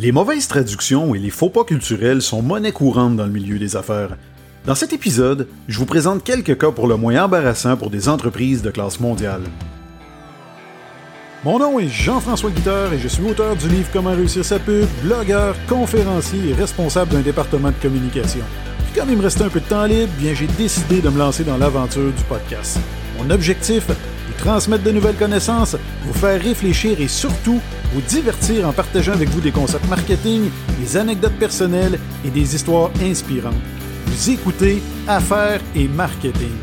Les mauvaises traductions et les faux pas culturels sont monnaie courante dans le milieu des affaires. Dans cet épisode, je vous présente quelques cas pour le moins embarrassants pour des entreprises de classe mondiale. Mon nom est Jean-François Guitard et je suis auteur du livre Comment réussir sa pub, blogueur, conférencier et responsable d'un département de communication. Puis comme il me restait un peu de temps libre, bien j'ai décidé de me lancer dans l'aventure du podcast. Mon objectif transmettre de nouvelles connaissances, vous faire réfléchir et surtout vous divertir en partageant avec vous des concepts marketing, des anecdotes personnelles et des histoires inspirantes. Vous écoutez Affaires et Marketing.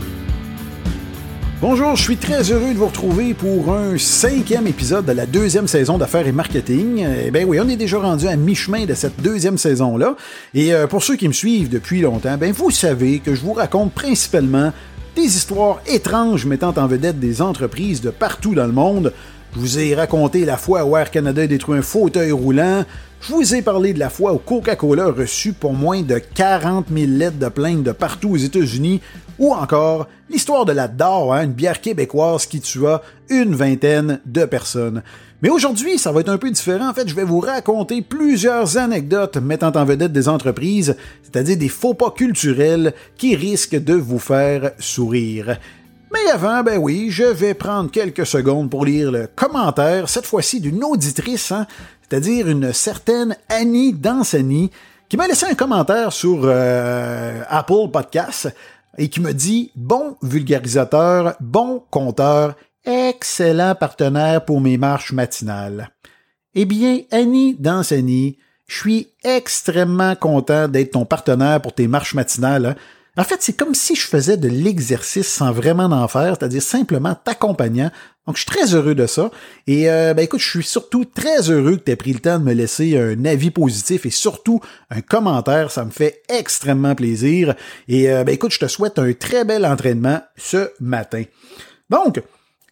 Bonjour, je suis très heureux de vous retrouver pour un cinquième épisode de la deuxième saison d'Affaires et Marketing. Eh bien oui, on est déjà rendu à mi-chemin de cette deuxième saison-là. Et euh, pour ceux qui me suivent depuis longtemps, ben vous savez que je vous raconte principalement des histoires étranges mettant en vedette des entreprises de partout dans le monde. Je vous ai raconté la fois où Air Canada a détruit un fauteuil roulant. Je vous ai parlé de la fois où Coca-Cola a reçu pour moins de 40 000 lettres de plainte de partout aux États-Unis. Ou encore l'histoire de la DAR, hein, une bière québécoise qui tua une vingtaine de personnes. Mais aujourd'hui, ça va être un peu différent. En fait, je vais vous raconter plusieurs anecdotes mettant en vedette des entreprises, c'est-à-dire des faux pas culturels qui risquent de vous faire sourire. Mais avant, ben oui, je vais prendre quelques secondes pour lire le commentaire, cette fois-ci d'une auditrice, hein, c'est-à-dire une certaine Annie Dansani, qui m'a laissé un commentaire sur euh, Apple Podcasts et qui me dit Bon vulgarisateur, bon compteur excellent partenaire pour mes marches matinales. Eh bien, Annie Dansani, je suis extrêmement content d'être ton partenaire pour tes marches matinales. Hein. En fait, c'est comme si je faisais de l'exercice sans vraiment en faire, c'est-à-dire simplement t'accompagnant. Donc, je suis très heureux de ça. Et euh, ben écoute, je suis surtout très heureux que tu aies pris le temps de me laisser un avis positif et surtout un commentaire. Ça me fait extrêmement plaisir. Et euh, ben écoute, je te souhaite un très bel entraînement ce matin. Donc,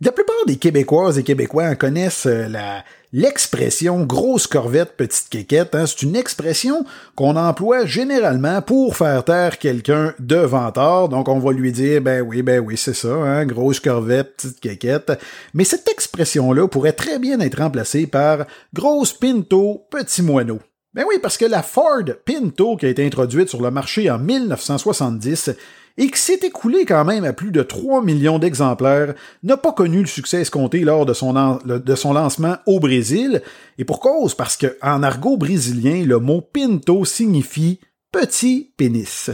la plupart des Québécoises et Québécois connaissent euh, la, l'expression grosse corvette, petite quéquette. Hein. C'est une expression qu'on emploie généralement pour faire taire quelqu'un de vantard. Donc on va lui dire, ben oui, ben oui, c'est ça, hein, grosse corvette, petite quéquette. Mais cette expression-là pourrait très bien être remplacée par grosse pinto, petit moineau. Ben oui, parce que la Ford Pinto qui a été introduite sur le marché en 1970 et qui s'est écoulé quand même à plus de 3 millions d'exemplaires, n'a pas connu le succès escompté lors de son, de son lancement au Brésil, et pour cause parce que en argot brésilien, le mot pinto signifie petit pénis.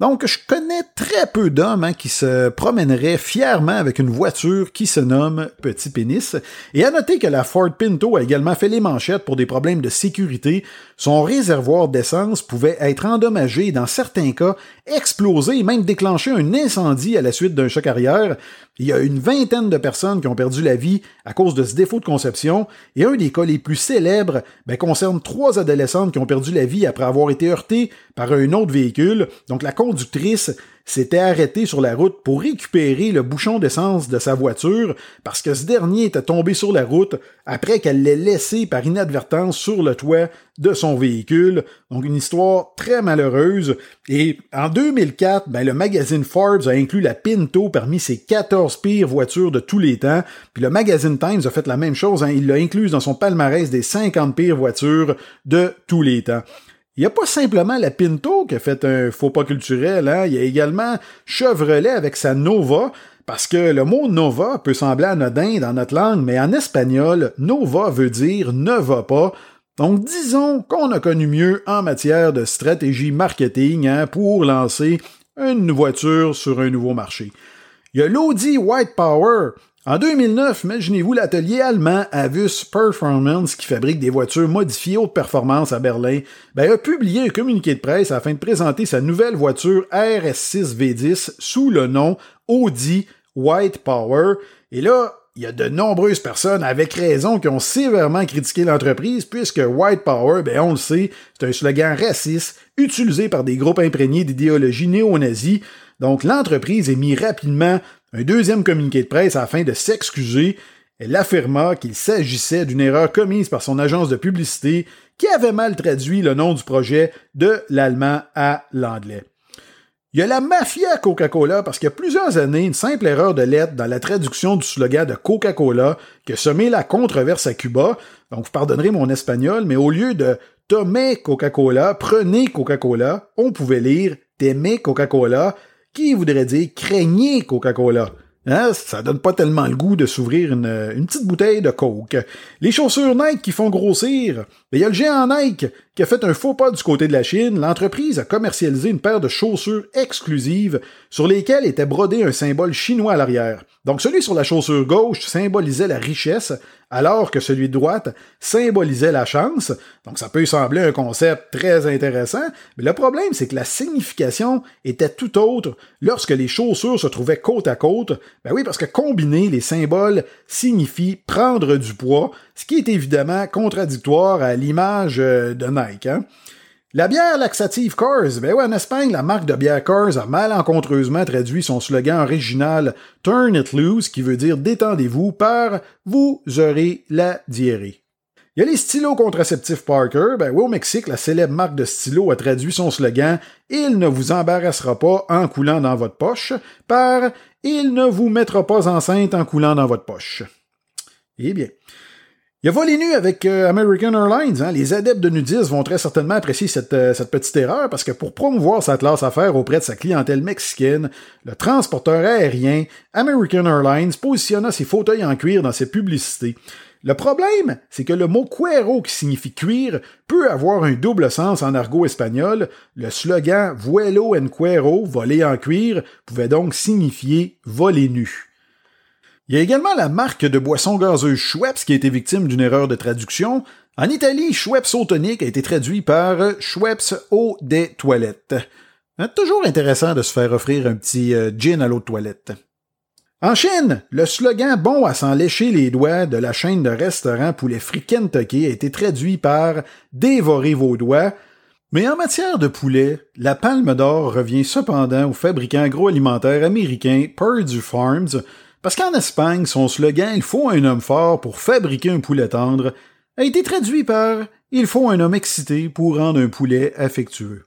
Donc, je connais très peu d'hommes hein, qui se promèneraient fièrement avec une voiture qui se nomme Petit Pénis. Et à noter que la Ford Pinto a également fait les manchettes pour des problèmes de sécurité. Son réservoir d'essence pouvait être endommagé et dans certains cas exploser et même déclencher un incendie à la suite d'un choc arrière. Il y a une vingtaine de personnes qui ont perdu la vie à cause de ce défaut de conception, et un des cas les plus célèbres ben, concerne trois adolescentes qui ont perdu la vie après avoir été heurtées par un autre véhicule. Donc la conductrice s'était arrêtée sur la route pour récupérer le bouchon d'essence de sa voiture parce que ce dernier était tombé sur la route après qu'elle l'ait laissé par inadvertance sur le toit de son véhicule. Donc une histoire très malheureuse. Et en 2004, ben, le magazine Forbes a inclus la Pinto parmi ses 14 pires voitures de tous les temps. Puis le magazine Times a fait la même chose. Hein. Il l'a incluse dans son palmarès des 50 pires voitures de tous les temps. Il n'y a pas simplement la Pinto qui a fait un faux pas culturel, hein? il y a également Chevrolet avec sa Nova, parce que le mot Nova peut sembler anodin dans notre langue, mais en espagnol, Nova veut dire ne va pas. Donc disons qu'on a connu mieux en matière de stratégie marketing hein, pour lancer une voiture sur un nouveau marché. Il y a l'Audi White Power en 2009, imaginez-vous l'atelier allemand Avus Performance qui fabrique des voitures modifiées haute performance à Berlin, ben, a publié un communiqué de presse afin de présenter sa nouvelle voiture RS6 V10 sous le nom Audi White Power. Et là, il y a de nombreuses personnes, avec raison, qui ont sévèrement critiqué l'entreprise, puisque White Power, ben on le sait, c'est un slogan raciste utilisé par des groupes imprégnés d'idéologie néo-nazie. Donc l'entreprise est mis rapidement un deuxième communiqué de presse afin de s'excuser. Elle affirma qu'il s'agissait d'une erreur commise par son agence de publicité qui avait mal traduit le nom du projet de l'allemand à l'anglais. Il y a la mafia Coca-Cola parce qu'il y a plusieurs années, une simple erreur de lettre dans la traduction du slogan de Coca-Cola qui a semé la controverse à Cuba. Donc, vous pardonnerez mon espagnol, mais au lieu de Tomais Coca-Cola, prenez Coca-Cola, on pouvait lire T'aimais Coca-Cola, qui voudrait dire craignez Coca-Cola? Hein? Ça donne pas tellement le goût de s'ouvrir une, une, petite bouteille de Coke. Les chaussures Nike qui font grossir. Il y a le géant Nike qui a fait un faux pas du côté de la Chine. L'entreprise a commercialisé une paire de chaussures exclusives sur lesquelles était brodé un symbole chinois à l'arrière. Donc celui sur la chaussure gauche symbolisait la richesse, alors que celui de droite symbolisait la chance. Donc ça peut sembler un concept très intéressant, mais le problème c'est que la signification était tout autre lorsque les chaussures se trouvaient côte à côte. Ben oui, parce que combiner les symboles signifie prendre du poids, ce qui est évidemment contradictoire à l'image euh, de Nike. Hein. La bière laxative Cars, ben ouais, en Espagne, la marque de bière Cars a malencontreusement traduit son slogan original Turn it loose, qui veut dire détendez-vous, par vous aurez la diarrhée. Il y a les stylos contraceptifs Parker. Ben oui, au Mexique, la célèbre marque de stylos a traduit son slogan Il ne vous embarrassera pas en coulant dans votre poche par Il ne vous mettra pas enceinte en coulant dans votre poche. Eh bien. Il y a volé nu avec euh, American Airlines. Hein. Les adeptes de nudisme vont très certainement apprécier cette, euh, cette petite erreur parce que pour promouvoir sa classe affaires auprès de sa clientèle mexicaine, le transporteur aérien American Airlines positionna ses fauteuils en cuir dans ses publicités. Le problème, c'est que le mot cuero qui signifie cuir peut avoir un double sens en argot espagnol. Le slogan Vuelo en cuero, voler en cuir, pouvait donc signifier voler nu. Il y a également la marque de boisson gazeuse Schweppes qui a été victime d'une erreur de traduction. En Italie, Schweppes eau tonique a été traduit par Schweppes eau des toilettes. Hein, toujours intéressant de se faire offrir un petit euh, gin à l'eau de toilette. En Chine, le slogan bon à s'en lécher les doigts de la chaîne de restaurants Poulet Frit a été traduit par dévorer vos doigts. Mais en matière de poulet, la palme d'or revient cependant au fabricant agroalimentaire américain Purdue Farms, parce qu'en Espagne, son slogan Il faut un homme fort pour fabriquer un poulet tendre a été traduit par Il faut un homme excité pour rendre un poulet affectueux.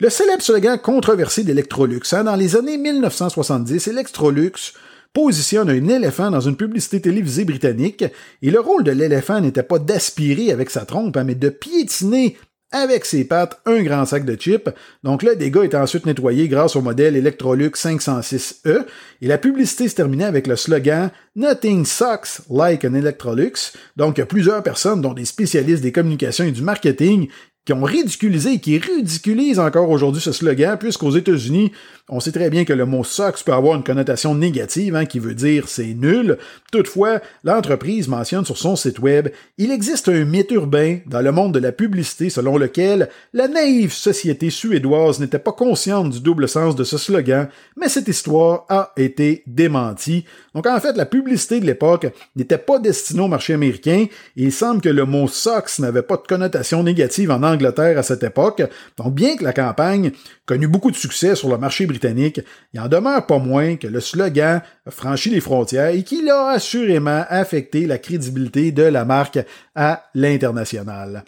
Le célèbre slogan controversé d'Electrolux, hein, dans les années 1970, Electrolux positionne un éléphant dans une publicité télévisée britannique, et le rôle de l'éléphant n'était pas d'aspirer avec sa trompe, hein, mais de piétiner avec ses pattes un grand sac de chips. Donc le dégât est ensuite nettoyé grâce au modèle Electrolux 506E et la publicité se terminait avec le slogan Nothing sucks like an Electrolux. Donc il y a plusieurs personnes, dont des spécialistes des communications et du marketing, qui ont ridiculisé et qui ridiculisent encore aujourd'hui ce slogan, puisqu'aux États-Unis, on sait très bien que le mot sucks peut avoir une connotation négative, hein, qui veut dire c'est nul. Toutefois, l'entreprise mentionne sur son site web, il existe un mythe urbain dans le monde de la publicité selon lequel la naïve société suédoise n'était pas consciente du double sens de ce slogan, mais cette histoire a été démentie. Donc en fait, la publicité de l'époque n'était pas destinée au marché américain, il semble que le mot sucks n'avait pas de connotation négative en À cette époque. Donc bien que la campagne connut beaucoup de succès sur le marché britannique, il en demeure pas moins que le slogan a franchi les frontières et qu'il a assurément affecté la crédibilité de la marque à l'international.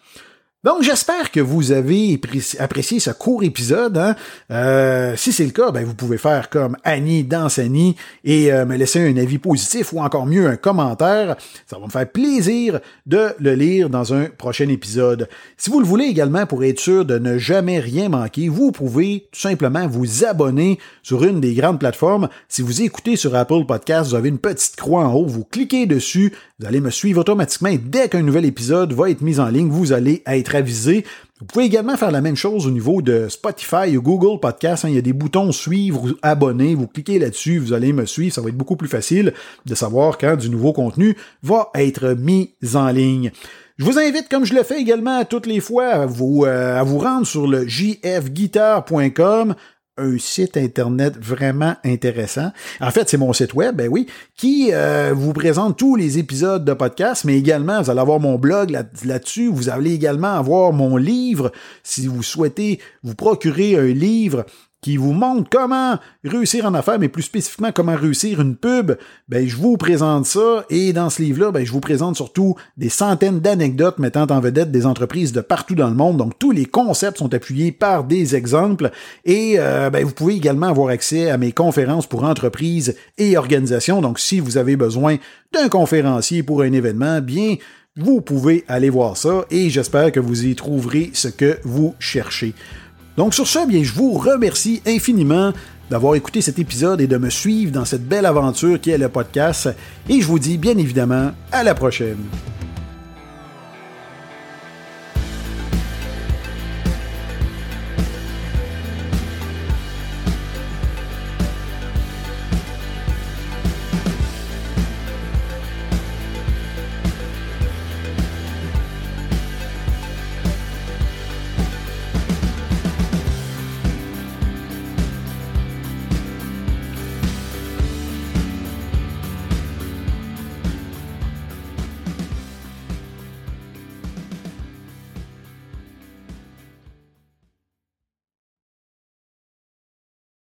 Donc j'espère que vous avez apprécié ce court épisode. Hein. Euh, si c'est le cas, ben, vous pouvez faire comme Annie dans Annie et euh, me laisser un avis positif ou encore mieux un commentaire. Ça va me faire plaisir de le lire dans un prochain épisode. Si vous le voulez également pour être sûr de ne jamais rien manquer, vous pouvez tout simplement vous abonner sur une des grandes plateformes. Si vous écoutez sur Apple Podcast, vous avez une petite croix en haut, vous cliquez dessus, vous allez me suivre automatiquement et dès qu'un nouvel épisode va être mis en ligne, vous allez être Vous pouvez également faire la même chose au niveau de Spotify ou Google Podcast. Hein. Il y a des boutons suivre ou abonner. Vous cliquez là-dessus, vous allez me suivre. Ça va être beaucoup plus facile de savoir quand du nouveau contenu va être mis en ligne. Je vous invite, comme je le fais également toutes les fois, à vous, euh, à vous rendre sur le jfguitar.com un site internet vraiment intéressant. En fait, c'est mon site web, ben oui, qui euh, vous présente tous les épisodes de podcast, mais également, vous allez avoir mon blog là-dessus. vous allez également avoir mon livre si vous souhaitez vous procurer un livre qui vous montre comment réussir en affaires, mais plus spécifiquement comment réussir une pub, ben, je vous présente ça. Et dans ce livre-là, ben, je vous présente surtout des centaines d'anecdotes mettant en vedette des entreprises de partout dans le monde. Donc, tous les concepts sont appuyés par des exemples. Et euh, ben, vous pouvez également avoir accès à mes conférences pour entreprises et organisations. Donc, si vous avez besoin d'un conférencier pour un événement, bien, vous pouvez aller voir ça et j'espère que vous y trouverez ce que vous cherchez. Donc sur ce, bien, je vous remercie infiniment d'avoir écouté cet épisode et de me suivre dans cette belle aventure qui est le podcast. Et je vous dis bien évidemment à la prochaine.